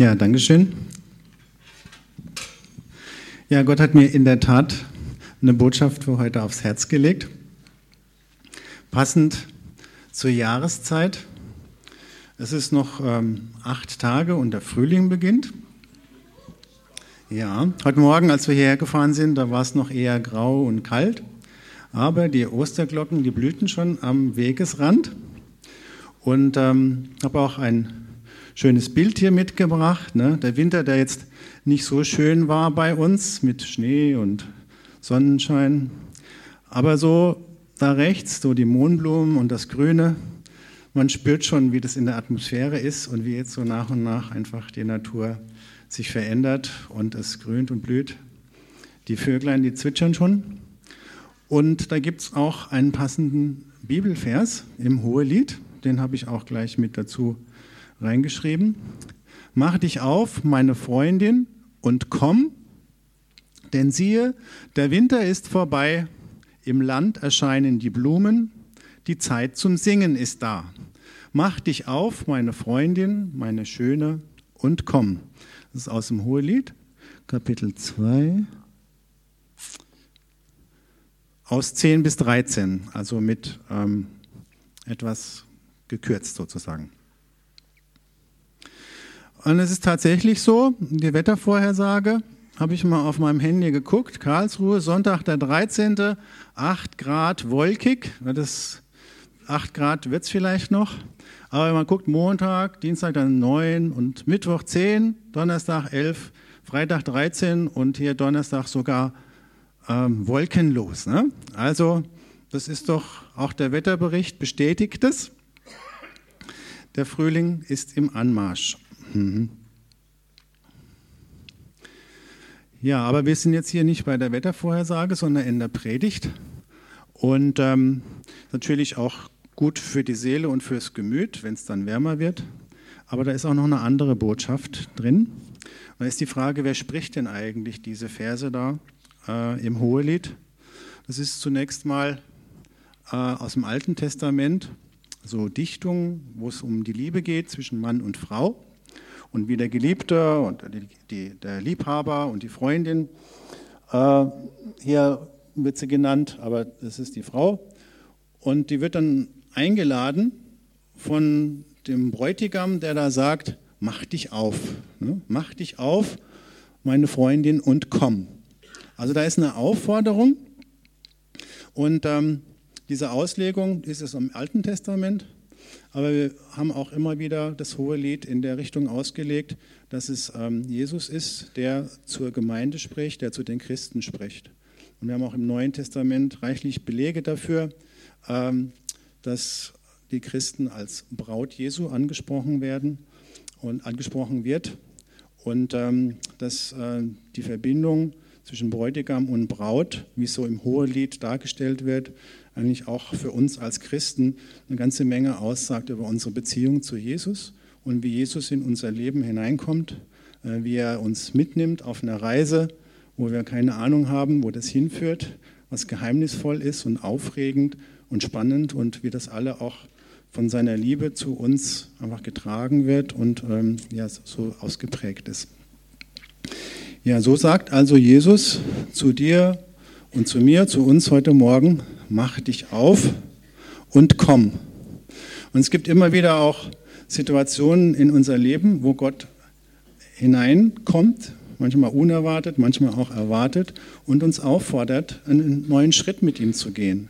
Ja, Dankeschön. Ja, Gott hat mir in der Tat eine Botschaft für heute aufs Herz gelegt. Passend zur Jahreszeit. Es ist noch ähm, acht Tage und der Frühling beginnt. Ja, heute Morgen, als wir hierher gefahren sind, da war es noch eher grau und kalt. Aber die Osterglocken, die blühten schon am Wegesrand. Und ähm, habe auch ein schönes Bild hier mitgebracht. Ne? Der Winter, der jetzt nicht so schön war bei uns mit Schnee und Sonnenschein. Aber so da rechts, so die Mohnblumen und das Grüne, man spürt schon, wie das in der Atmosphäre ist und wie jetzt so nach und nach einfach die Natur sich verändert und es grünt und blüht. Die Vöglein, die zwitschern schon. Und da gibt es auch einen passenden Bibelvers im Hohelied, den habe ich auch gleich mit dazu reingeschrieben. Mach dich auf, meine Freundin, und komm, denn siehe, der Winter ist vorbei, im Land erscheinen die Blumen, die Zeit zum Singen ist da. Mach dich auf, meine Freundin, meine Schöne, und komm. Das ist aus dem Hohelied, Kapitel 2, aus 10 bis 13, also mit ähm, etwas gekürzt sozusagen. Und es ist tatsächlich so, die Wettervorhersage habe ich mal auf meinem Handy geguckt. Karlsruhe, Sonntag der 13., 8 Grad wolkig. Das 8 Grad wird es vielleicht noch. Aber wenn man guckt, Montag, Dienstag dann 9 und Mittwoch 10, Donnerstag 11, Freitag 13 und hier Donnerstag sogar ähm, wolkenlos. Ne? Also das ist doch auch der Wetterbericht bestätigt es. Der Frühling ist im Anmarsch. Mhm. Ja, aber wir sind jetzt hier nicht bei der Wettervorhersage, sondern in der Predigt. Und ähm, natürlich auch gut für die Seele und fürs Gemüt, wenn es dann wärmer wird. Aber da ist auch noch eine andere Botschaft drin. Da ist die Frage, wer spricht denn eigentlich diese Verse da äh, im Hohelied? Das ist zunächst mal äh, aus dem Alten Testament, so Dichtungen, wo es um die Liebe geht zwischen Mann und Frau und wie der Geliebte und die, die, der Liebhaber und die Freundin, äh, hier wird sie genannt, aber das ist die Frau. Und die wird dann eingeladen von dem Bräutigam, der da sagt, mach dich auf, ne? mach dich auf, meine Freundin, und komm. Also da ist eine Aufforderung und ähm, diese Auslegung ist es im Alten Testament aber wir haben auch immer wieder das hohe Lied in der Richtung ausgelegt, dass es ähm, Jesus ist, der zur Gemeinde spricht, der zu den Christen spricht. Und wir haben auch im Neuen Testament reichlich Belege dafür, ähm, dass die Christen als Braut Jesu angesprochen werden und angesprochen wird und ähm, dass äh, die Verbindung zwischen Bräutigam und Braut, wie es so im Hohelied dargestellt wird, eigentlich auch für uns als Christen eine ganze Menge aussagt über unsere Beziehung zu Jesus und wie Jesus in unser Leben hineinkommt, äh, wie er uns mitnimmt auf einer Reise, wo wir keine Ahnung haben, wo das hinführt, was geheimnisvoll ist und aufregend und spannend und wie das alle auch von seiner Liebe zu uns einfach getragen wird und ähm, ja, so ausgeprägt ist. Ja, so sagt also Jesus zu dir und zu mir, zu uns heute Morgen, mach dich auf und komm. Und es gibt immer wieder auch Situationen in unser Leben, wo Gott hineinkommt, manchmal unerwartet, manchmal auch erwartet und uns auffordert, einen neuen Schritt mit ihm zu gehen.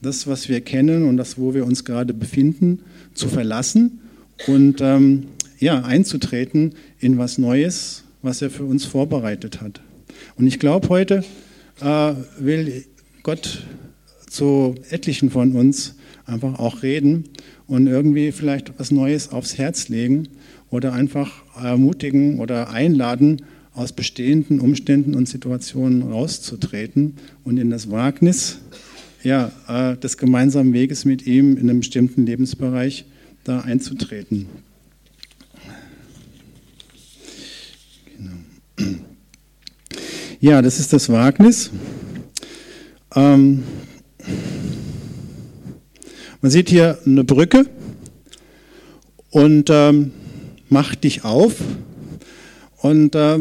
Das, was wir kennen und das, wo wir uns gerade befinden, zu verlassen und ähm, ja, einzutreten in was Neues, was er für uns vorbereitet hat. Und ich glaube, heute will Gott zu etlichen von uns einfach auch reden und irgendwie vielleicht was Neues aufs Herz legen oder einfach ermutigen oder einladen, aus bestehenden Umständen und Situationen rauszutreten und in das Wagnis ja, äh, des gemeinsamen Weges mit ihm in einem bestimmten Lebensbereich da einzutreten. Ja, das ist das Wagnis. Ähm, man sieht hier eine Brücke und ähm, mach dich auf. Und äh,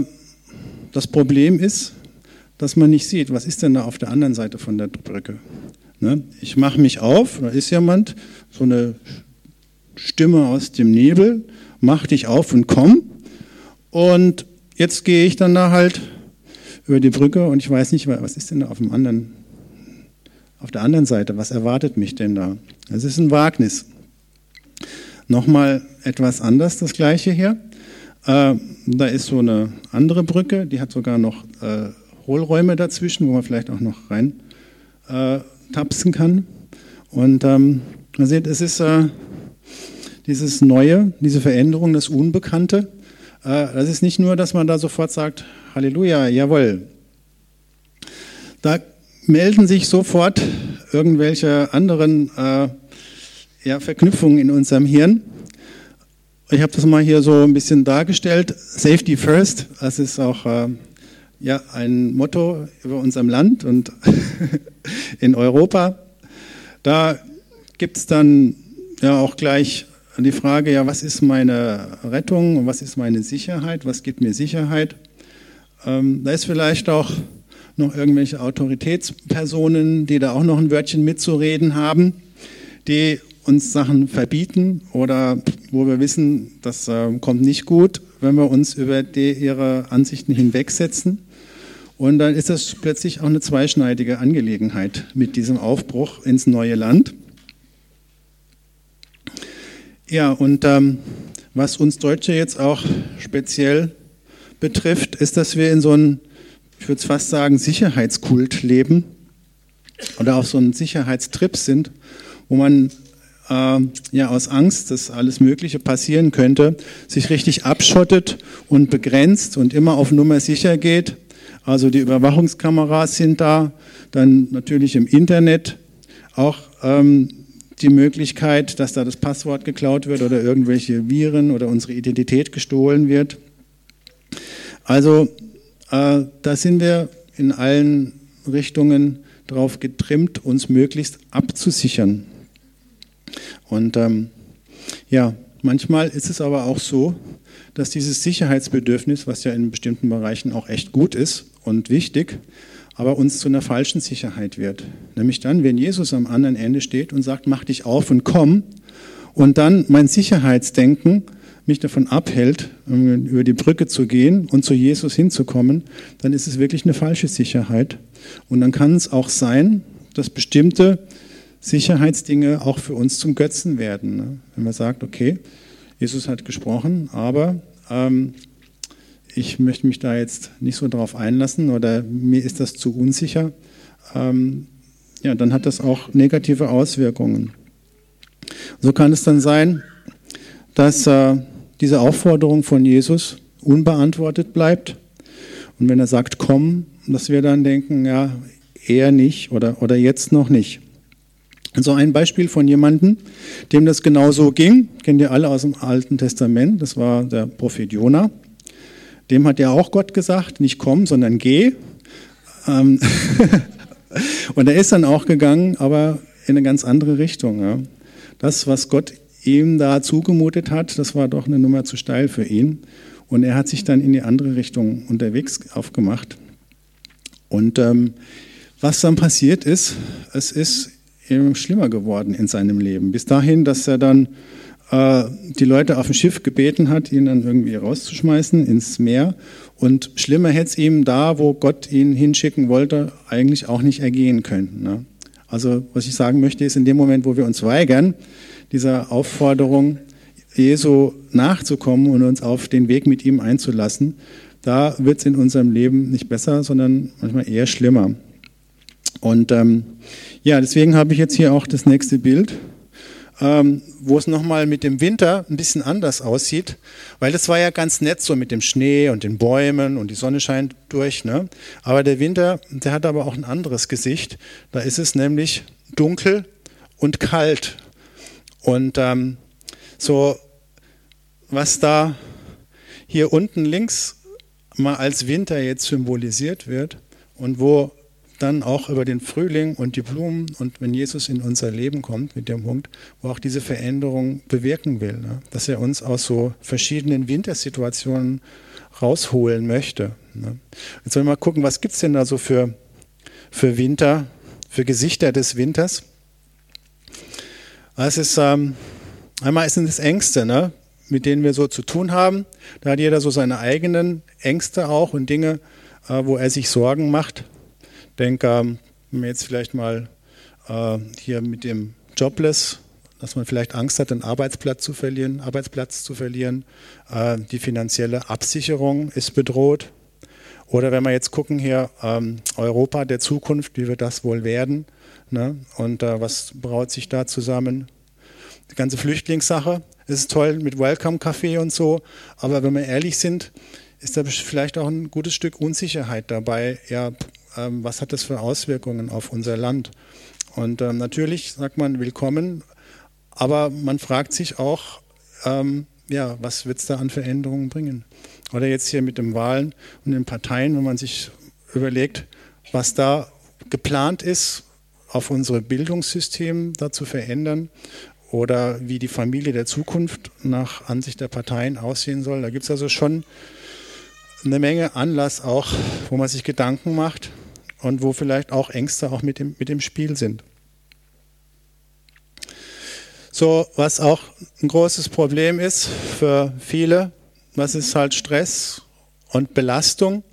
das Problem ist, dass man nicht sieht, was ist denn da auf der anderen Seite von der Brücke. Ne? Ich mache mich auf, da ist jemand, so eine Stimme aus dem Nebel, mach dich auf und komm. Und jetzt gehe ich dann da halt über die Brücke und ich weiß nicht, was ist denn auf dem anderen, auf der anderen Seite, was erwartet mich denn da? Es ist ein Wagnis. Nochmal etwas anders, das gleiche hier. Äh, da ist so eine andere Brücke, die hat sogar noch äh, Hohlräume dazwischen, wo man vielleicht auch noch rein äh, tapsen kann. Und ähm, man sieht, es ist äh, dieses Neue, diese Veränderung, das Unbekannte. Äh, das ist nicht nur, dass man da sofort sagt, Halleluja, jawohl. Da melden sich sofort irgendwelche anderen äh, ja, Verknüpfungen in unserem Hirn. Ich habe das mal hier so ein bisschen dargestellt. Safety first, das ist auch äh, ja, ein Motto über unserem Land und in Europa. Da gibt es dann ja auch gleich die Frage, ja, was ist meine Rettung und was ist meine Sicherheit, was gibt mir Sicherheit? Ähm, da ist vielleicht auch noch irgendwelche Autoritätspersonen, die da auch noch ein Wörtchen mitzureden haben, die uns Sachen verbieten oder wo wir wissen, das äh, kommt nicht gut, wenn wir uns über die, ihre Ansichten hinwegsetzen. Und dann ist das plötzlich auch eine zweischneidige Angelegenheit mit diesem Aufbruch ins neue Land. Ja, und ähm, was uns Deutsche jetzt auch speziell betrifft, ist, dass wir in so einem, ich würde fast sagen, Sicherheitskult leben oder auf so einem Sicherheitstrip sind, wo man äh, ja aus Angst, dass alles Mögliche passieren könnte, sich richtig abschottet und begrenzt und immer auf Nummer sicher geht. Also die Überwachungskameras sind da, dann natürlich im Internet auch ähm, die Möglichkeit, dass da das Passwort geklaut wird oder irgendwelche Viren oder unsere Identität gestohlen wird. Also äh, da sind wir in allen Richtungen darauf getrimmt, uns möglichst abzusichern. Und ähm, ja, manchmal ist es aber auch so, dass dieses Sicherheitsbedürfnis, was ja in bestimmten Bereichen auch echt gut ist und wichtig, aber uns zu einer falschen Sicherheit wird. Nämlich dann, wenn Jesus am anderen Ende steht und sagt, mach dich auf und komm, und dann mein Sicherheitsdenken mich davon abhält, über die Brücke zu gehen und zu Jesus hinzukommen, dann ist es wirklich eine falsche Sicherheit. Und dann kann es auch sein, dass bestimmte Sicherheitsdinge auch für uns zum Götzen werden. Ne? Wenn man sagt, okay, Jesus hat gesprochen, aber ähm, ich möchte mich da jetzt nicht so drauf einlassen oder mir ist das zu unsicher, ähm, ja, dann hat das auch negative Auswirkungen. So kann es dann sein, dass äh, diese Aufforderung von Jesus unbeantwortet bleibt. Und wenn er sagt, komm, dass wir dann denken, ja, eher nicht oder, oder jetzt noch nicht. So ein Beispiel von jemandem, dem das genauso ging, kennt ihr alle aus dem Alten Testament, das war der Prophet Jona. Dem hat ja auch Gott gesagt, nicht komm, sondern geh. Ähm, und er ist dann auch gegangen, aber in eine ganz andere Richtung. Das, was Gott ihm da zugemutet hat, das war doch eine Nummer zu steil für ihn. Und er hat sich dann in die andere Richtung unterwegs aufgemacht. Und ähm, was dann passiert ist, es ist schlimmer geworden in seinem Leben. Bis dahin, dass er dann äh, die Leute auf dem Schiff gebeten hat, ihn dann irgendwie rauszuschmeißen ins Meer. Und schlimmer hätte es ihm da, wo Gott ihn hinschicken wollte, eigentlich auch nicht ergehen können. Ne? Also was ich sagen möchte, ist in dem Moment, wo wir uns weigern, dieser Aufforderung, Jesu nachzukommen und uns auf den Weg mit ihm einzulassen, da wird es in unserem Leben nicht besser, sondern manchmal eher schlimmer. Und ähm, ja, deswegen habe ich jetzt hier auch das nächste Bild, ähm, wo es nochmal mit dem Winter ein bisschen anders aussieht, weil das war ja ganz nett so mit dem Schnee und den Bäumen und die Sonne scheint durch. Ne? Aber der Winter, der hat aber auch ein anderes Gesicht. Da ist es nämlich dunkel und kalt. Und ähm, so, was da hier unten links mal als Winter jetzt symbolisiert wird und wo dann auch über den Frühling und die Blumen und wenn Jesus in unser Leben kommt mit dem Punkt, wo auch diese Veränderung bewirken will, ne? dass er uns aus so verschiedenen Wintersituationen rausholen möchte. Ne? Jetzt wollen wir mal gucken, was gibt es denn da so für, für Winter, für Gesichter des Winters. Es ist, ähm, einmal sind es Ängste, ne? mit denen wir so zu tun haben. Da hat jeder so seine eigenen Ängste auch und Dinge, äh, wo er sich Sorgen macht. Ich denke, ähm, wenn wir jetzt vielleicht mal äh, hier mit dem Jobless, dass man vielleicht Angst hat, einen Arbeitsplatz zu verlieren, Arbeitsplatz zu verlieren. Äh, die finanzielle Absicherung ist bedroht. Oder wenn wir jetzt gucken hier, ähm, Europa der Zukunft, wie wird das wohl werden? Ne? Und äh, was braut sich da zusammen? Die ganze Flüchtlingssache, ist toll mit Welcome Café und so, aber wenn wir ehrlich sind, ist da vielleicht auch ein gutes Stück Unsicherheit dabei. Ja, ähm, was hat das für Auswirkungen auf unser Land? Und ähm, natürlich sagt man willkommen, aber man fragt sich auch, ähm, ja, was wird es da an Veränderungen bringen? Oder jetzt hier mit den Wahlen und den Parteien, wenn man sich überlegt, was da geplant ist, auf unser Bildungssystem da zu verändern oder wie die Familie der Zukunft nach Ansicht der Parteien aussehen soll. Da gibt es also schon eine Menge Anlass auch, wo man sich Gedanken macht und wo vielleicht auch Ängste auch mit dem, mit dem Spiel sind. So, was auch ein großes Problem ist für viele, was ist halt Stress und Belastung,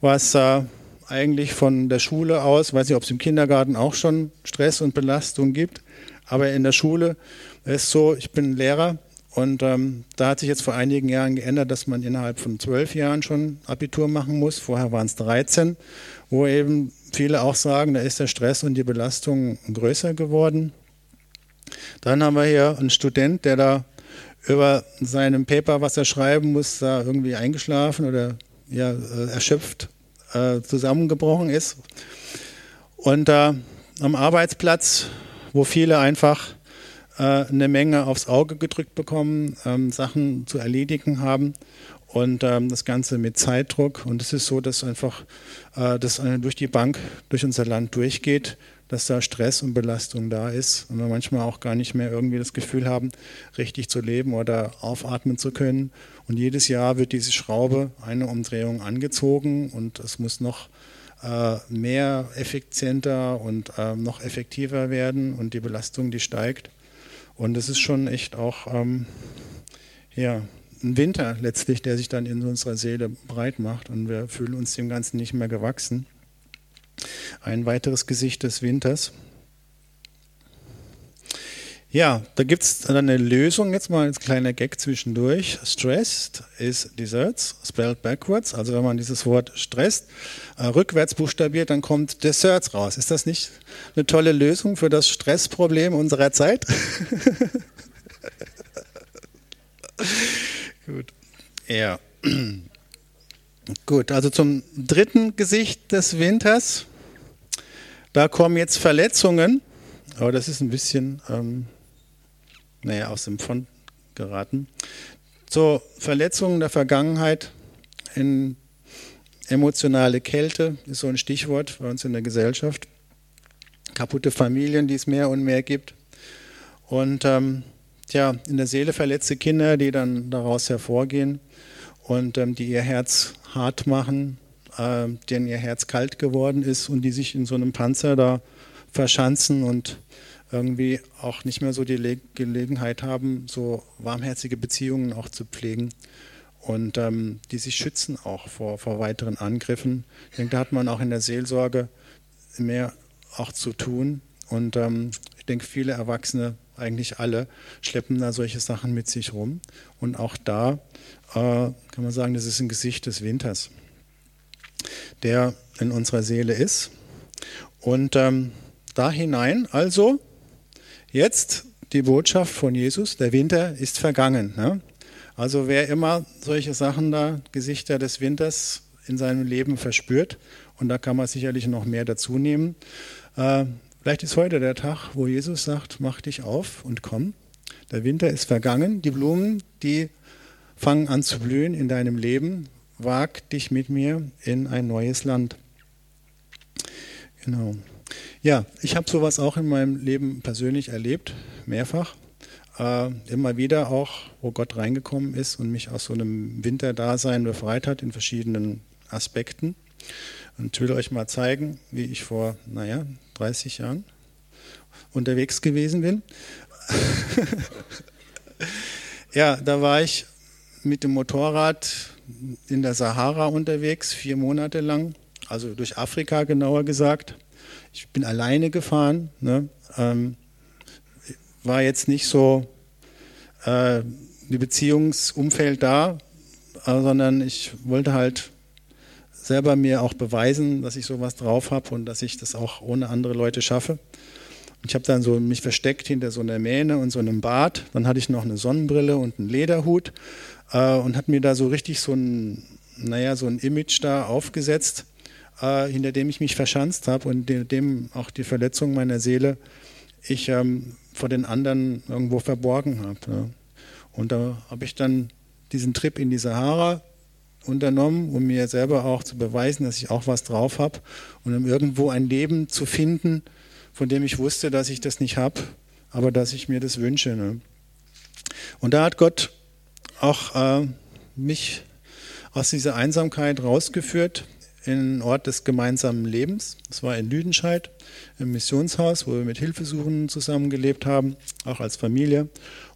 was äh, eigentlich von der Schule aus, weiß nicht, ob es im Kindergarten auch schon Stress und Belastung gibt, aber in der Schule ist so, ich bin Lehrer und ähm, da hat sich jetzt vor einigen Jahren geändert, dass man innerhalb von zwölf Jahren schon Abitur machen muss. Vorher waren es 13, wo eben viele auch sagen, da ist der Stress und die Belastung größer geworden. Dann haben wir hier einen Student, der da über seinem Paper, was er schreiben muss, da irgendwie eingeschlafen oder ja, äh, erschöpft äh, zusammengebrochen ist. Und äh, am Arbeitsplatz, wo viele einfach äh, eine Menge aufs Auge gedrückt bekommen, ähm, Sachen zu erledigen haben und ähm, das Ganze mit Zeitdruck. Und es ist so, dass einfach äh, das durch die Bank, durch unser Land durchgeht, dass da Stress und Belastung da ist und wir manchmal auch gar nicht mehr irgendwie das Gefühl haben, richtig zu leben oder aufatmen zu können. Und jedes Jahr wird diese Schraube eine Umdrehung angezogen und es muss noch äh, mehr effizienter und äh, noch effektiver werden und die Belastung, die steigt. Und es ist schon echt auch ähm, ja, ein Winter letztlich, der sich dann in unserer Seele breit macht und wir fühlen uns dem Ganzen nicht mehr gewachsen. Ein weiteres Gesicht des Winters. Ja, da gibt es eine Lösung, jetzt mal als kleiner Gag zwischendurch. Stressed is desserts, spelled backwards. Also wenn man dieses Wort stresst, äh, rückwärts buchstabiert, dann kommt Desserts raus. Ist das nicht eine tolle Lösung für das Stressproblem unserer Zeit? Gut. Ja. Gut, also zum dritten Gesicht des Winters. Da kommen jetzt Verletzungen, aber das ist ein bisschen ähm, naja, aus dem Fond geraten. So, Verletzungen der Vergangenheit in emotionale Kälte ist so ein Stichwort bei uns in der Gesellschaft. Kaputte Familien, die es mehr und mehr gibt. Und ähm, tja, in der Seele verletzte Kinder, die dann daraus hervorgehen und ähm, die ihr Herz hart machen, äh, denen ihr Herz kalt geworden ist und die sich in so einem Panzer da verschanzen und irgendwie auch nicht mehr so die Le Gelegenheit haben, so warmherzige Beziehungen auch zu pflegen und ähm, die sich schützen auch vor, vor weiteren Angriffen. Ich denke, da hat man auch in der Seelsorge mehr auch zu tun und ähm, ich denke, viele Erwachsene, eigentlich alle, schleppen da solche Sachen mit sich rum und auch da äh, kann man sagen, das ist ein Gesicht des Winters, der in unserer Seele ist und ähm, da hinein also Jetzt die Botschaft von Jesus, der Winter ist vergangen. Ne? Also wer immer solche Sachen da, Gesichter des Winters in seinem Leben verspürt, und da kann man sicherlich noch mehr dazu nehmen, äh, vielleicht ist heute der Tag, wo Jesus sagt, mach dich auf und komm. Der Winter ist vergangen, die Blumen, die fangen an zu blühen in deinem Leben. Wag dich mit mir in ein neues Land. Genau. Ja, ich habe sowas auch in meinem Leben persönlich erlebt, mehrfach. äh, immer wieder auch, wo Gott reingekommen ist und mich aus so einem Winterdasein befreit hat in verschiedenen Aspekten. Und ich will euch mal zeigen, wie ich vor, naja, 30 Jahren unterwegs gewesen bin. ja, da war ich mit dem Motorrad in der Sahara unterwegs, vier Monate lang, also durch Afrika genauer gesagt. Ich bin alleine gefahren, ne? ähm, war jetzt nicht so äh, die Beziehungsumfeld da, äh, sondern ich wollte halt selber mir auch beweisen, dass ich sowas drauf habe und dass ich das auch ohne andere Leute schaffe. Ich habe dann so mich versteckt hinter so einer Mähne und so einem Bart. Dann hatte ich noch eine Sonnenbrille und einen Lederhut äh, und hat mir da so richtig so ein, naja, so ein Image da aufgesetzt, äh, hinter dem ich mich verschanzt habe und dem, dem auch die Verletzung meiner Seele ich ähm, vor den anderen irgendwo verborgen habe. Ja. Und da habe ich dann diesen Trip in die Sahara unternommen, um mir selber auch zu beweisen, dass ich auch was drauf habe und um irgendwo ein Leben zu finden, von dem ich wusste, dass ich das nicht habe, aber dass ich mir das wünsche. Ne? Und da hat Gott auch äh, mich aus dieser Einsamkeit rausgeführt in Ort des gemeinsamen Lebens. Das war in Lüdenscheid im Missionshaus, wo wir mit Hilfesuchenden zusammengelebt haben, auch als Familie.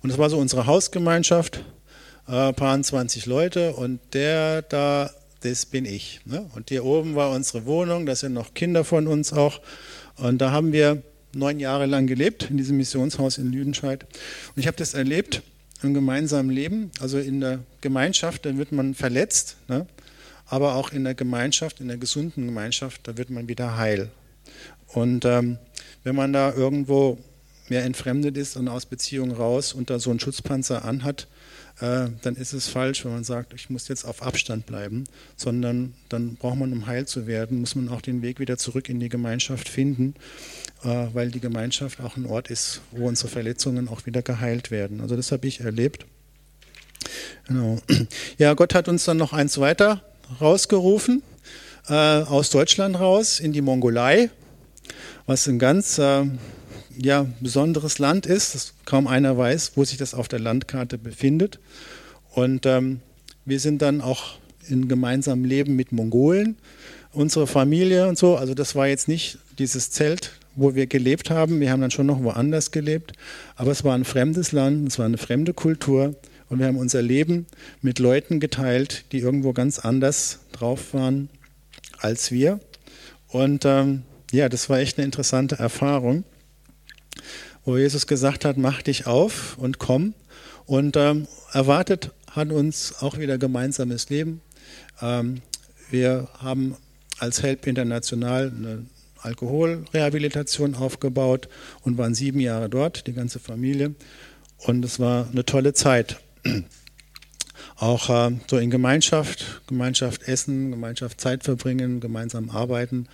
Und das war so unsere Hausgemeinschaft äh, paar 20 Leute und der da, das bin ich. Ne? Und hier oben war unsere Wohnung, das sind noch Kinder von uns auch. Und da haben wir neun Jahre lang gelebt in diesem Missionshaus in Lüdenscheid. Und ich habe das erlebt im gemeinsamen Leben, also in der Gemeinschaft, da wird man verletzt, ne? Aber auch in der Gemeinschaft, in der gesunden Gemeinschaft, da wird man wieder heil. Und ähm, wenn man da irgendwo mehr entfremdet ist und aus Beziehungen raus und da so einen Schutzpanzer anhat, äh, dann ist es falsch, wenn man sagt, ich muss jetzt auf Abstand bleiben, sondern dann braucht man, um heil zu werden, muss man auch den Weg wieder zurück in die Gemeinschaft finden, äh, weil die Gemeinschaft auch ein Ort ist, wo unsere Verletzungen auch wieder geheilt werden. Also das habe ich erlebt. Genau. Ja, Gott hat uns dann noch eins weiter rausgerufen, äh, aus Deutschland raus in die Mongolei, was ein ganz äh, ja, besonderes Land ist, das kaum einer weiß, wo sich das auf der Landkarte befindet. Und ähm, wir sind dann auch in gemeinsamem Leben mit Mongolen, unsere Familie und so. Also das war jetzt nicht dieses Zelt, wo wir gelebt haben. Wir haben dann schon noch woanders gelebt. Aber es war ein fremdes Land, es war eine fremde Kultur. Und wir haben unser Leben mit Leuten geteilt, die irgendwo ganz anders drauf waren als wir. Und ähm, ja, das war echt eine interessante Erfahrung wo Jesus gesagt hat, mach dich auf und komm. Und ähm, erwartet hat uns auch wieder gemeinsames Leben. Ähm, wir haben als Help International eine Alkoholrehabilitation aufgebaut und waren sieben Jahre dort, die ganze Familie. Und es war eine tolle Zeit. Auch äh, so in Gemeinschaft, Gemeinschaft essen, Gemeinschaft Zeit verbringen, gemeinsam arbeiten.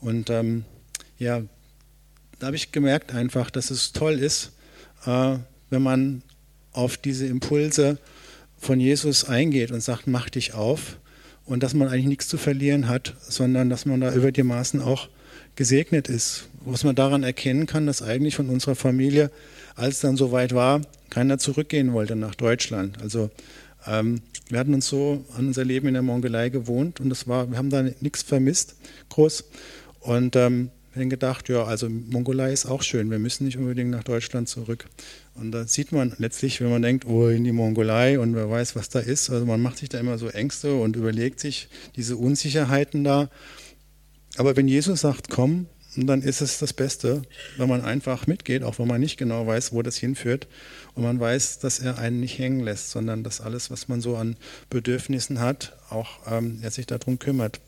Und ähm, ja, da habe ich gemerkt einfach, dass es toll ist, äh, wenn man auf diese Impulse von Jesus eingeht und sagt, mach dich auf und dass man eigentlich nichts zu verlieren hat, sondern dass man da über die Maßen auch gesegnet ist. Was man daran erkennen kann, dass eigentlich von unserer Familie, als es dann soweit war, keiner zurückgehen wollte nach Deutschland. Also ähm, wir hatten uns so an unser Leben in der Mongolei gewohnt und das war, wir haben da nichts vermisst, groß. Und ähm, dann gedacht, ja, also Mongolei ist auch schön, wir müssen nicht unbedingt nach Deutschland zurück. Und da sieht man letztlich, wenn man denkt, oh, in die Mongolei und wer weiß, was da ist, also man macht sich da immer so Ängste und überlegt sich diese Unsicherheiten da. Aber wenn Jesus sagt, komm, dann ist es das Beste, wenn man einfach mitgeht, auch wenn man nicht genau weiß, wo das hinführt. Und man weiß, dass er einen nicht hängen lässt, sondern dass alles, was man so an Bedürfnissen hat, auch ähm, er sich darum kümmert.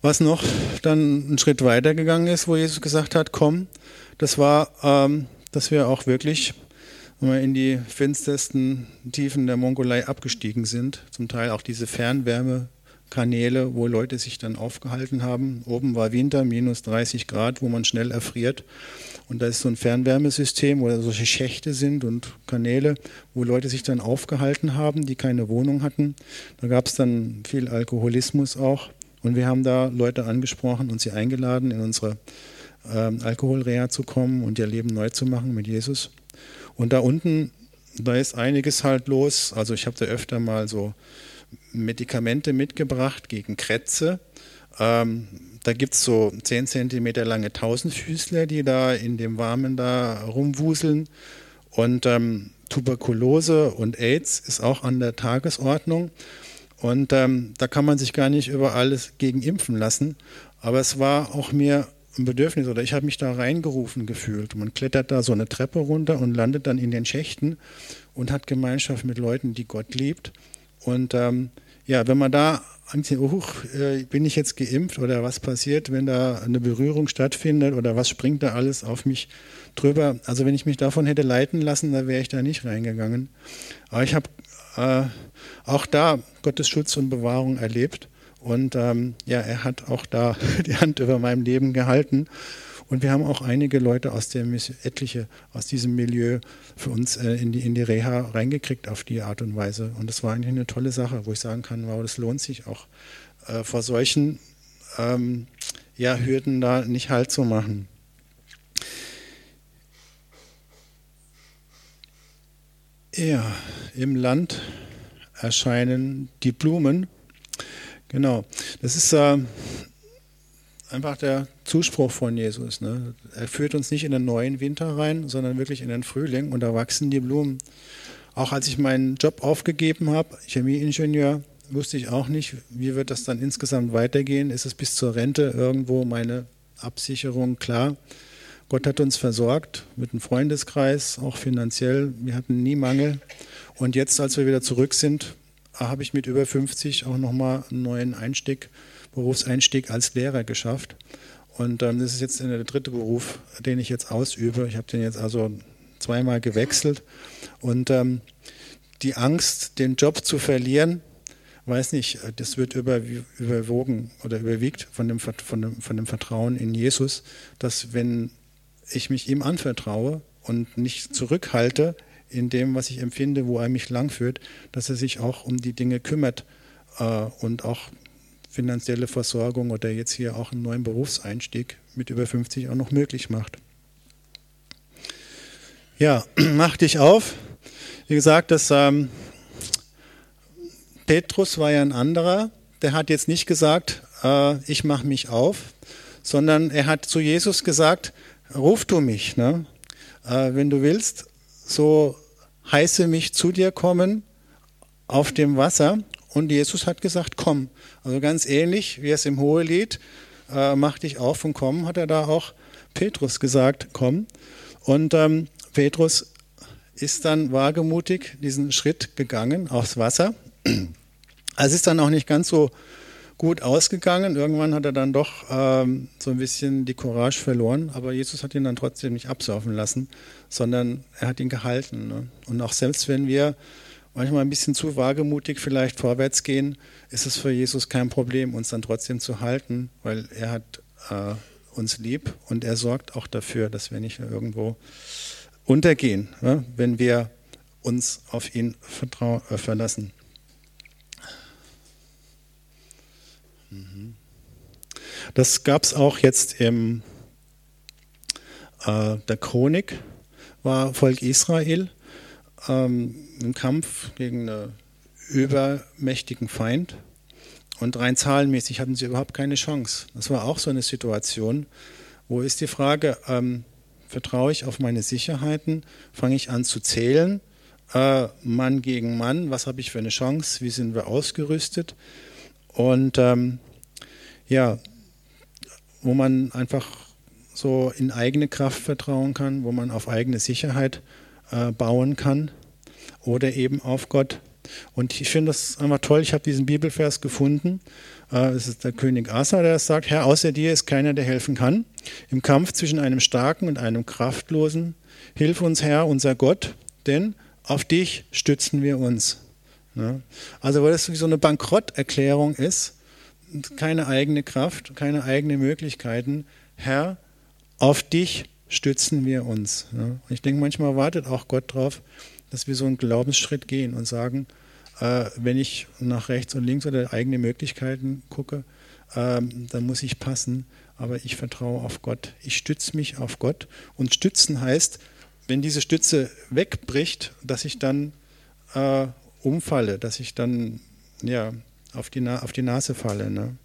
Was noch dann einen Schritt weiter gegangen ist, wo Jesus gesagt hat, komm, das war, ähm, dass wir auch wirklich in die finstersten Tiefen der Mongolei abgestiegen sind. Zum Teil auch diese Fernwärmekanäle, wo Leute sich dann aufgehalten haben. Oben war Winter, minus 30 Grad, wo man schnell erfriert. Und da ist so ein Fernwärmesystem, wo solche Schächte sind und Kanäle, wo Leute sich dann aufgehalten haben, die keine Wohnung hatten. Da gab es dann viel Alkoholismus auch. Und wir haben da Leute angesprochen und sie eingeladen in unsere ähm, Alkoholreha zu kommen und ihr Leben neu zu machen mit Jesus. Und da unten, da ist einiges halt los. Also ich habe da öfter mal so Medikamente mitgebracht gegen Krätze. Ähm, da gibt es so 10 cm lange Tausendfüßler, die da in dem Warmen da rumwuseln. Und ähm, Tuberkulose und AIDS ist auch an der Tagesordnung. Und ähm, da kann man sich gar nicht über alles gegen impfen lassen. Aber es war auch mir ein Bedürfnis oder ich habe mich da reingerufen gefühlt. Man klettert da so eine Treppe runter und landet dann in den Schächten und hat Gemeinschaft mit Leuten, die Gott liebt. Und ähm, ja, wenn man da anzieht, oh, äh, bin ich jetzt geimpft oder was passiert, wenn da eine Berührung stattfindet oder was springt da alles auf mich drüber. Also wenn ich mich davon hätte leiten lassen, da wäre ich da nicht reingegangen. Aber ich habe äh, auch da Gottes Schutz und Bewahrung erlebt. Und ähm, ja, er hat auch da die Hand über meinem Leben gehalten. Und wir haben auch einige Leute aus der etliche aus diesem Milieu für uns äh, in, die, in die Reha reingekriegt auf die Art und Weise. Und das war eigentlich eine tolle Sache, wo ich sagen kann, wow, das lohnt sich auch äh, vor solchen ähm, ja, Hürden da nicht Halt zu machen. Ja, im Land erscheinen die Blumen. Genau, das ist äh, einfach der Zuspruch von Jesus. Ne? Er führt uns nicht in den neuen Winter rein, sondern wirklich in den Frühling und da wachsen die Blumen. Auch als ich meinen Job aufgegeben habe, Chemieingenieur, wusste ich auch nicht, wie wird das dann insgesamt weitergehen. Ist es bis zur Rente irgendwo meine Absicherung klar? Gott hat uns versorgt mit einem Freundeskreis, auch finanziell. Wir hatten nie Mangel. Und jetzt, als wir wieder zurück sind, habe ich mit über 50 auch nochmal einen neuen Einstieg, Berufseinstieg als Lehrer geschafft. Und ähm, das ist jetzt der dritte Beruf, den ich jetzt ausübe. Ich habe den jetzt also zweimal gewechselt. Und ähm, die Angst, den Job zu verlieren, weiß nicht, das wird über, überwogen oder überwiegt von dem, von, dem, von dem Vertrauen in Jesus, dass wenn ich mich ihm anvertraue und nicht zurückhalte in dem, was ich empfinde, wo er mich langführt, dass er sich auch um die Dinge kümmert äh, und auch finanzielle Versorgung oder jetzt hier auch einen neuen Berufseinstieg mit über 50 auch noch möglich macht. Ja, mach dich auf. Wie gesagt, das ähm, Petrus war ja ein anderer. Der hat jetzt nicht gesagt, äh, ich mache mich auf, sondern er hat zu Jesus gesagt, ruf du mich, ne? Äh, wenn du willst, so heiße mich zu dir kommen auf dem Wasser. Und Jesus hat gesagt, komm. Also ganz ähnlich, wie es im Hohelied, äh, mach dich auf und komm, hat er da auch Petrus gesagt, komm. Und ähm, Petrus ist dann wagemutig diesen Schritt gegangen aufs Wasser. Es ist dann auch nicht ganz so gut ausgegangen. Irgendwann hat er dann doch ähm, so ein bisschen die Courage verloren, aber Jesus hat ihn dann trotzdem nicht absaufen lassen, sondern er hat ihn gehalten. Ne? Und auch selbst wenn wir manchmal ein bisschen zu wagemutig vielleicht vorwärts gehen, ist es für Jesus kein Problem, uns dann trotzdem zu halten, weil er hat äh, uns lieb und er sorgt auch dafür, dass wir nicht irgendwo untergehen, ne? wenn wir uns auf ihn äh, verlassen. Das gab es auch jetzt im äh, der Chronik, war Volk Israel ähm, im Kampf gegen einen übermächtigen Feind. Und rein zahlenmäßig hatten sie überhaupt keine Chance. Das war auch so eine Situation, wo ist die Frage, ähm, vertraue ich auf meine Sicherheiten, fange ich an zu zählen, äh, Mann gegen Mann, was habe ich für eine Chance, wie sind wir ausgerüstet? Und ähm, ja, wo man einfach so in eigene Kraft vertrauen kann, wo man auf eigene Sicherheit äh, bauen kann oder eben auf Gott. Und ich finde das einfach toll. Ich habe diesen Bibelvers gefunden. Äh, es ist der König Asa, der sagt: Herr, außer dir ist keiner, der helfen kann. Im Kampf zwischen einem Starken und einem Kraftlosen. Hilf uns, Herr, unser Gott, denn auf dich stützen wir uns. Ja? Also, weil das so eine Bankrotterklärung ist, keine eigene Kraft, keine eigenen Möglichkeiten. Herr, auf dich stützen wir uns. Ich denke, manchmal wartet auch Gott darauf, dass wir so einen Glaubensschritt gehen und sagen, äh, wenn ich nach rechts und links oder eigene Möglichkeiten gucke, äh, dann muss ich passen. aber ich vertraue auf Gott. Ich stütze mich auf Gott. Und stützen heißt, wenn diese Stütze wegbricht, dass ich dann äh, umfalle, dass ich dann ja, auf, die auf die Nase falle. Ne?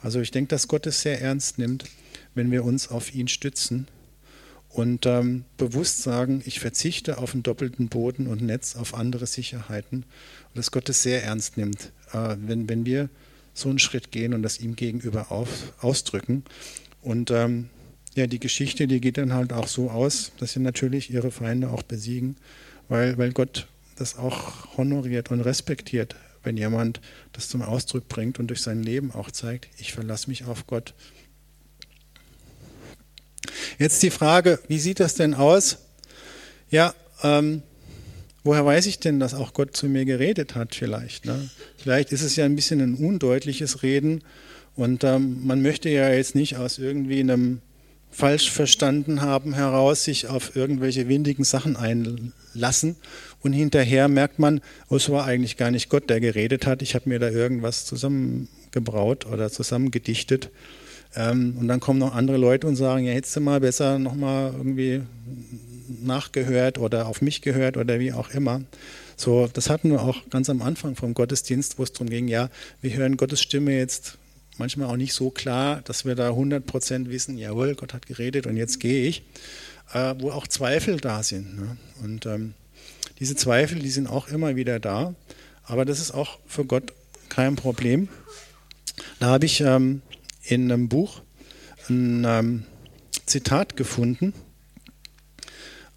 Also ich denke, dass Gott es sehr ernst nimmt, wenn wir uns auf ihn stützen und ähm, bewusst sagen, ich verzichte auf einen doppelten Boden und Netz, auf andere Sicherheiten. Und dass Gott es sehr ernst nimmt, äh, wenn, wenn wir so einen Schritt gehen und das ihm gegenüber auf, ausdrücken. Und ähm, ja, die Geschichte, die geht dann halt auch so aus, dass sie natürlich ihre Feinde auch besiegen, weil, weil Gott das auch honoriert und respektiert, wenn jemand das zum Ausdruck bringt und durch sein Leben auch zeigt, ich verlasse mich auf Gott. Jetzt die Frage, wie sieht das denn aus? Ja, ähm, woher weiß ich denn, dass auch Gott zu mir geredet hat vielleicht? Ne? Vielleicht ist es ja ein bisschen ein undeutliches Reden und ähm, man möchte ja jetzt nicht aus irgendwie einem falsch verstanden haben heraus sich auf irgendwelche windigen Sachen einlassen und hinterher merkt man, oh, es war eigentlich gar nicht Gott, der geredet hat, ich habe mir da irgendwas zusammengebraut oder zusammengedichtet ähm, und dann kommen noch andere Leute und sagen, ja, hättest du mal besser nochmal irgendwie nachgehört oder auf mich gehört oder wie auch immer. So, das hatten wir auch ganz am Anfang vom Gottesdienst, wo es darum ging, ja, wir hören Gottes Stimme jetzt manchmal auch nicht so klar, dass wir da 100% wissen, jawohl, Gott hat geredet und jetzt gehe ich, äh, wo auch Zweifel da sind. Ne? Und ähm, diese Zweifel, die sind auch immer wieder da, aber das ist auch für Gott kein Problem. Da habe ich ähm, in einem Buch ein ähm, Zitat gefunden.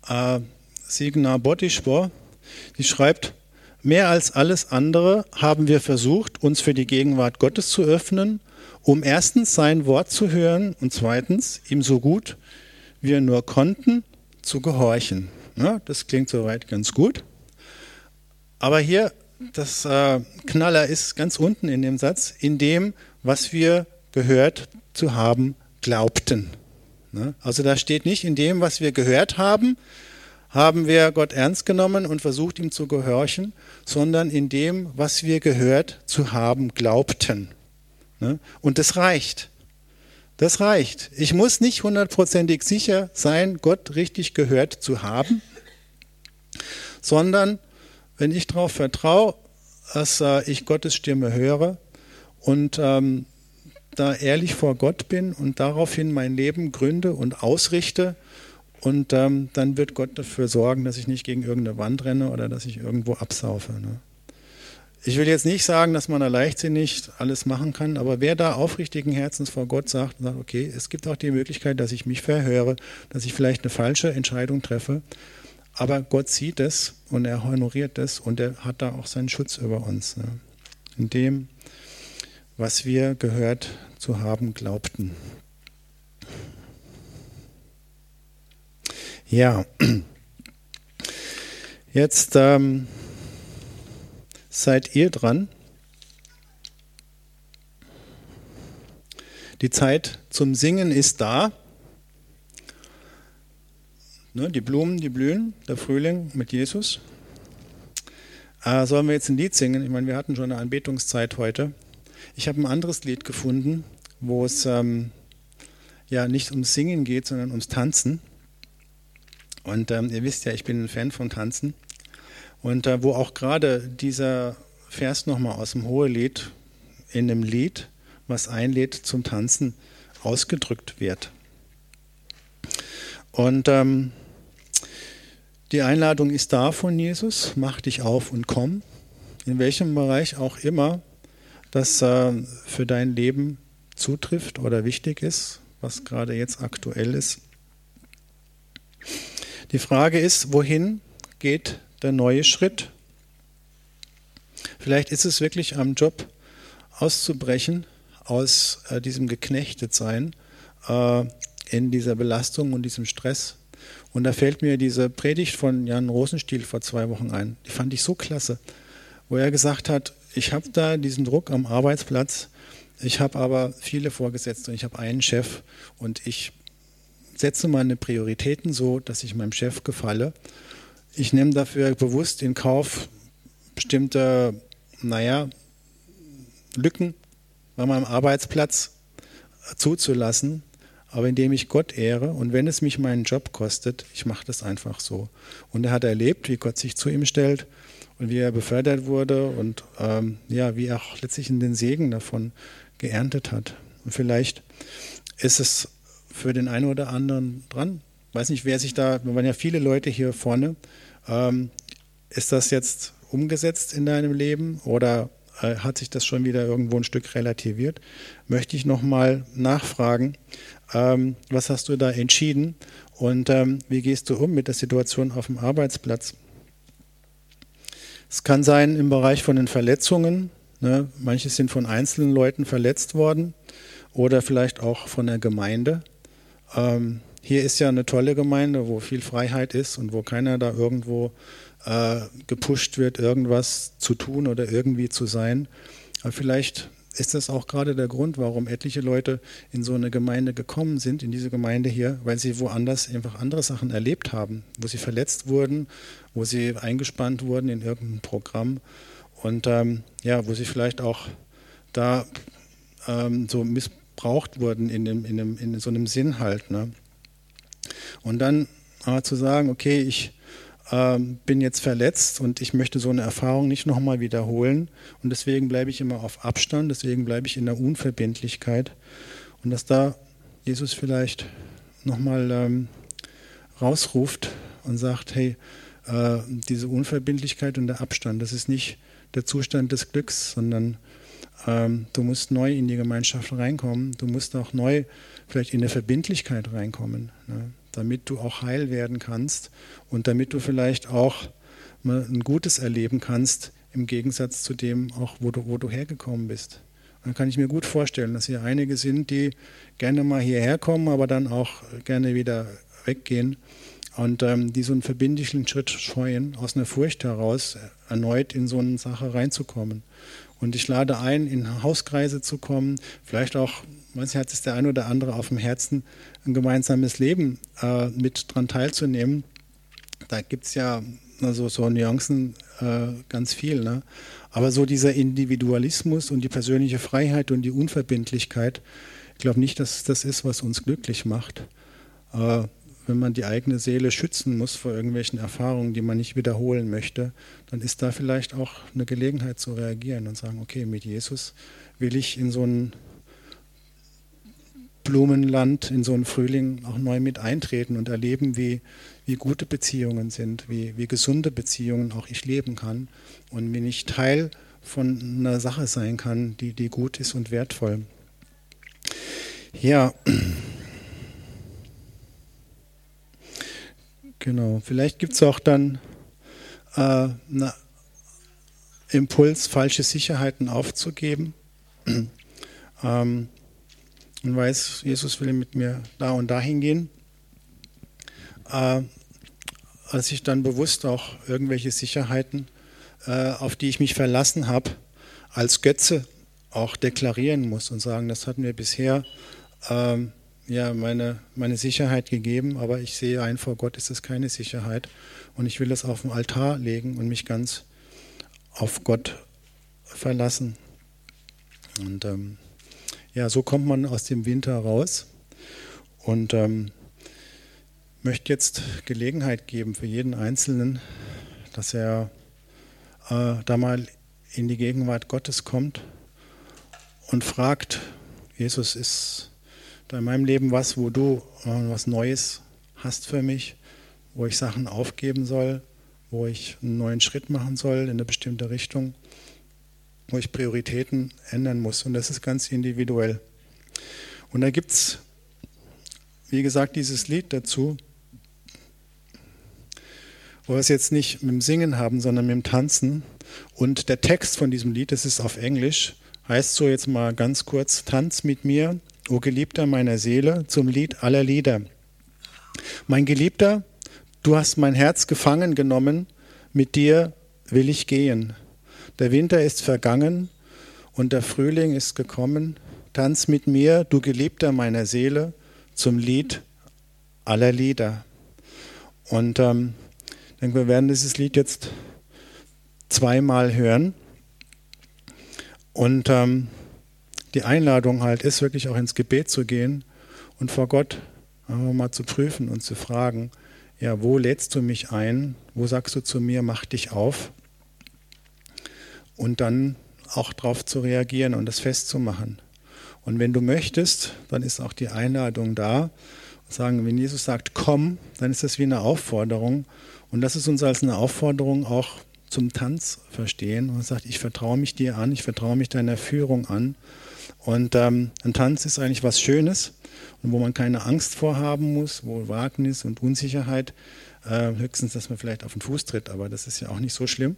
Äh, Signa Bodischwar, die schreibt, Mehr als alles andere haben wir versucht, uns für die Gegenwart Gottes zu öffnen, um erstens sein Wort zu hören und zweitens ihm so gut wir nur konnten zu gehorchen. Ja, das klingt soweit ganz gut. Aber hier, das äh, Knaller ist ganz unten in dem Satz, in dem, was wir gehört zu haben glaubten. Ne? Also da steht nicht in dem, was wir gehört haben, haben wir Gott ernst genommen und versucht ihm zu gehorchen, sondern in dem, was wir gehört zu haben glaubten. Ne? Und das reicht. Das reicht. Ich muss nicht hundertprozentig sicher sein, Gott richtig gehört zu haben, sondern wenn ich darauf vertraue, dass äh, ich Gottes Stimme höre und ähm, da ehrlich vor Gott bin und daraufhin mein Leben gründe und ausrichte, und ähm, dann wird Gott dafür sorgen, dass ich nicht gegen irgendeine Wand renne oder dass ich irgendwo absaufe. Ne? Ich will jetzt nicht sagen, dass man da leichtsinnig alles machen kann, aber wer da aufrichtigen Herzens vor Gott sagt, sagt, okay, es gibt auch die Möglichkeit, dass ich mich verhöre, dass ich vielleicht eine falsche Entscheidung treffe, aber Gott sieht es und er honoriert es und er hat da auch seinen Schutz über uns. Ne? In dem, was wir gehört zu haben glaubten. Ja, jetzt ähm, seid ihr dran. Die Zeit zum Singen ist da. Ne, die Blumen, die blühen, der Frühling mit Jesus. Äh, sollen wir jetzt ein Lied singen? Ich meine, wir hatten schon eine Anbetungszeit heute. Ich habe ein anderes Lied gefunden, wo es ähm, ja nicht ums Singen geht, sondern ums Tanzen. Und ähm, ihr wisst ja, ich bin ein Fan von Tanzen. Und äh, wo auch gerade dieser Vers nochmal aus dem Hohelied in einem Lied, was einlädt zum Tanzen, ausgedrückt wird. Und ähm, die Einladung ist da von Jesus, mach dich auf und komm, in welchem Bereich auch immer das äh, für dein Leben zutrifft oder wichtig ist, was gerade jetzt aktuell ist. Die Frage ist, wohin geht der neue Schritt? Vielleicht ist es wirklich am Job auszubrechen aus äh, diesem Geknechtetsein, äh, in dieser Belastung und diesem Stress. Und da fällt mir diese Predigt von Jan Rosenstiel vor zwei Wochen ein. Die fand ich so klasse, wo er gesagt hat, ich habe da diesen Druck am Arbeitsplatz, ich habe aber viele Vorgesetzte, ich habe einen Chef und ich setze meine Prioritäten so, dass ich meinem Chef gefalle. Ich nehme dafür bewusst in Kauf bestimmte, naja, Lücken bei meinem Arbeitsplatz zuzulassen, aber indem ich Gott ehre und wenn es mich meinen Job kostet, ich mache das einfach so. Und er hat erlebt, wie Gott sich zu ihm stellt und wie er befördert wurde und ähm, ja, wie er auch letztlich in den Segen davon geerntet hat. Und vielleicht ist es für den einen oder anderen dran. Ich weiß nicht, wer sich da, wir waren ja viele Leute hier vorne. Ähm, ist das jetzt umgesetzt in deinem Leben oder äh, hat sich das schon wieder irgendwo ein Stück relativiert? Möchte ich nochmal nachfragen, ähm, was hast du da entschieden und ähm, wie gehst du um mit der Situation auf dem Arbeitsplatz? Es kann sein im Bereich von den Verletzungen. Ne? Manche sind von einzelnen Leuten verletzt worden oder vielleicht auch von der Gemeinde. Ähm, hier ist ja eine tolle Gemeinde, wo viel Freiheit ist und wo keiner da irgendwo äh, gepusht wird, irgendwas zu tun oder irgendwie zu sein. Aber vielleicht ist das auch gerade der Grund, warum etliche Leute in so eine Gemeinde gekommen sind, in diese Gemeinde hier, weil sie woanders einfach andere Sachen erlebt haben, wo sie verletzt wurden, wo sie eingespannt wurden in irgendein Programm und ähm, ja, wo sie vielleicht auch da ähm, so missbraucht wurden in, dem, in, dem, in so einem Sinn halt. Ne? Und dann äh, zu sagen, okay, ich ähm, bin jetzt verletzt und ich möchte so eine Erfahrung nicht nochmal wiederholen. Und deswegen bleibe ich immer auf Abstand, deswegen bleibe ich in der Unverbindlichkeit. Und dass da Jesus vielleicht nochmal ähm, rausruft und sagt, hey, äh, diese Unverbindlichkeit und der Abstand, das ist nicht der Zustand des Glücks, sondern ähm, du musst neu in die Gemeinschaft reinkommen, du musst auch neu vielleicht in der Verbindlichkeit reinkommen. Ne? Damit du auch heil werden kannst und damit du vielleicht auch ein Gutes erleben kannst, im Gegensatz zu dem, auch wo du, wo du hergekommen bist. Und dann kann ich mir gut vorstellen, dass hier einige sind, die gerne mal hierher kommen, aber dann auch gerne wieder weggehen und ähm, die so einen verbindlichen Schritt scheuen, aus einer Furcht heraus erneut in so eine Sache reinzukommen. Und ich lade ein, in Hauskreise zu kommen, vielleicht auch, manchmal hat es der eine oder andere auf dem Herzen, ein gemeinsames Leben äh, mit dran teilzunehmen. Da gibt es ja also so Nuancen äh, ganz viel. Ne? Aber so dieser Individualismus und die persönliche Freiheit und die Unverbindlichkeit, ich glaube nicht, dass das ist, was uns glücklich macht. Äh, wenn man die eigene Seele schützen muss vor irgendwelchen Erfahrungen, die man nicht wiederholen möchte, dann ist da vielleicht auch eine Gelegenheit zu reagieren und sagen, okay, mit Jesus will ich in so ein Blumenland, in so einen Frühling auch neu mit eintreten und erleben, wie, wie gute Beziehungen sind, wie, wie gesunde Beziehungen auch ich leben kann und wie ich Teil von einer Sache sein kann, die, die gut ist und wertvoll. Ja, genau. Vielleicht gibt es auch dann äh, einen Impuls, falsche Sicherheiten aufzugeben. ähm, und weiß, Jesus will mit mir da und dahin gehen. Äh, als ich dann bewusst auch irgendwelche Sicherheiten, äh, auf die ich mich verlassen habe, als Götze auch deklarieren muss und sagen, das hat mir bisher ähm, ja, meine, meine Sicherheit gegeben, aber ich sehe ein, vor Gott ist es keine Sicherheit und ich will es auf den Altar legen und mich ganz auf Gott verlassen. Und ähm, ja, so kommt man aus dem Winter raus und ähm, möchte jetzt Gelegenheit geben für jeden Einzelnen, dass er äh, da mal in die Gegenwart Gottes kommt und fragt, Jesus, ist da in meinem Leben was, wo du äh, was Neues hast für mich, wo ich Sachen aufgeben soll, wo ich einen neuen Schritt machen soll in eine bestimmte Richtung? wo ich Prioritäten ändern muss. Und das ist ganz individuell. Und da gibt es, wie gesagt, dieses Lied dazu, wo wir es jetzt nicht mit dem Singen haben, sondern mit dem Tanzen. Und der Text von diesem Lied, das ist auf Englisch, heißt so jetzt mal ganz kurz, Tanz mit mir, o Geliebter meiner Seele, zum Lied aller Lieder. Mein Geliebter, du hast mein Herz gefangen genommen, mit dir will ich gehen. Der Winter ist vergangen und der Frühling ist gekommen. Tanz mit mir, du Geliebter meiner Seele, zum Lied aller Lieder. Und ähm, ich denke, wir werden dieses Lied jetzt zweimal hören. Und ähm, die Einladung halt ist, wirklich auch ins Gebet zu gehen und vor Gott einfach mal zu prüfen und zu fragen, ja, wo lädst du mich ein? Wo sagst du zu mir, mach dich auf? Und dann auch darauf zu reagieren und das festzumachen. Und wenn du möchtest, dann ist auch die Einladung da. Sagen, wenn Jesus sagt, komm, dann ist das wie eine Aufforderung. Und das ist uns als eine Aufforderung auch zum Tanz verstehen. Und sagt, ich vertraue mich dir an, ich vertraue mich deiner Führung an. Und ähm, ein Tanz ist eigentlich was Schönes und wo man keine Angst vorhaben muss, wo Wagnis und Unsicherheit, äh, höchstens, dass man vielleicht auf den Fuß tritt, aber das ist ja auch nicht so schlimm.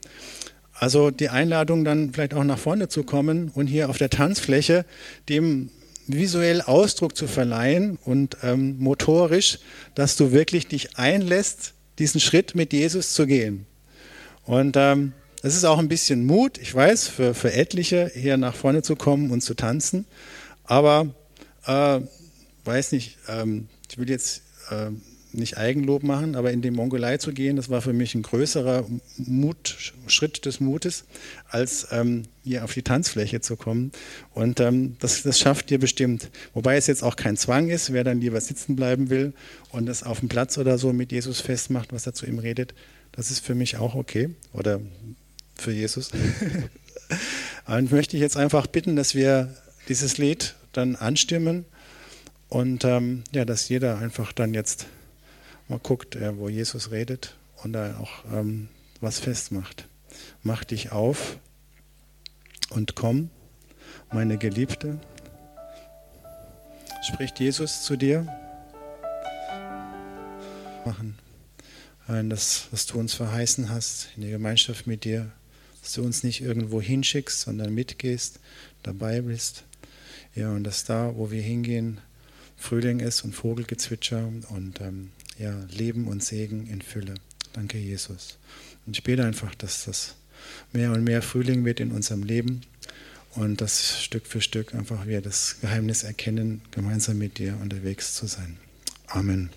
Also die Einladung dann vielleicht auch nach vorne zu kommen und hier auf der Tanzfläche dem visuell Ausdruck zu verleihen und ähm, motorisch, dass du wirklich dich einlässt, diesen Schritt mit Jesus zu gehen. Und ähm, das ist auch ein bisschen Mut, ich weiß, für, für etliche hier nach vorne zu kommen und zu tanzen. Aber äh, weiß nicht, ähm, ich will jetzt äh, nicht Eigenlob machen, aber in die Mongolei zu gehen, das war für mich ein größerer Mut, Schritt des Mutes, als ähm, hier auf die Tanzfläche zu kommen. Und ähm, das, das schafft ihr bestimmt. Wobei es jetzt auch kein Zwang ist, wer dann lieber sitzen bleiben will und das auf dem Platz oder so mit Jesus festmacht, was er zu ihm redet, das ist für mich auch okay. Oder für Jesus. und möchte ich jetzt einfach bitten, dass wir dieses Lied dann anstimmen und ähm, ja, dass jeder einfach dann jetzt mal guckt, äh, wo Jesus redet und da auch ähm, was festmacht. Mach dich auf und komm, meine Geliebte. Spricht Jesus zu dir? Machen. Das, was du uns verheißen hast, in der Gemeinschaft mit dir, dass du uns nicht irgendwo hinschickst, sondern mitgehst, dabei bist. Ja, und dass da, wo wir hingehen, Frühling ist und Vogelgezwitscher und ähm, ja, Leben und Segen in Fülle. Danke, Jesus. Und ich bete einfach, dass das mehr und mehr Frühling wird in unserem Leben und dass Stück für Stück einfach wir das Geheimnis erkennen, gemeinsam mit dir unterwegs zu sein. Amen.